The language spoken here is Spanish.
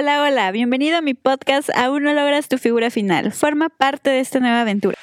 Hola, hola, bienvenido a mi podcast Aún no logras tu figura final. Forma parte de esta nueva aventura.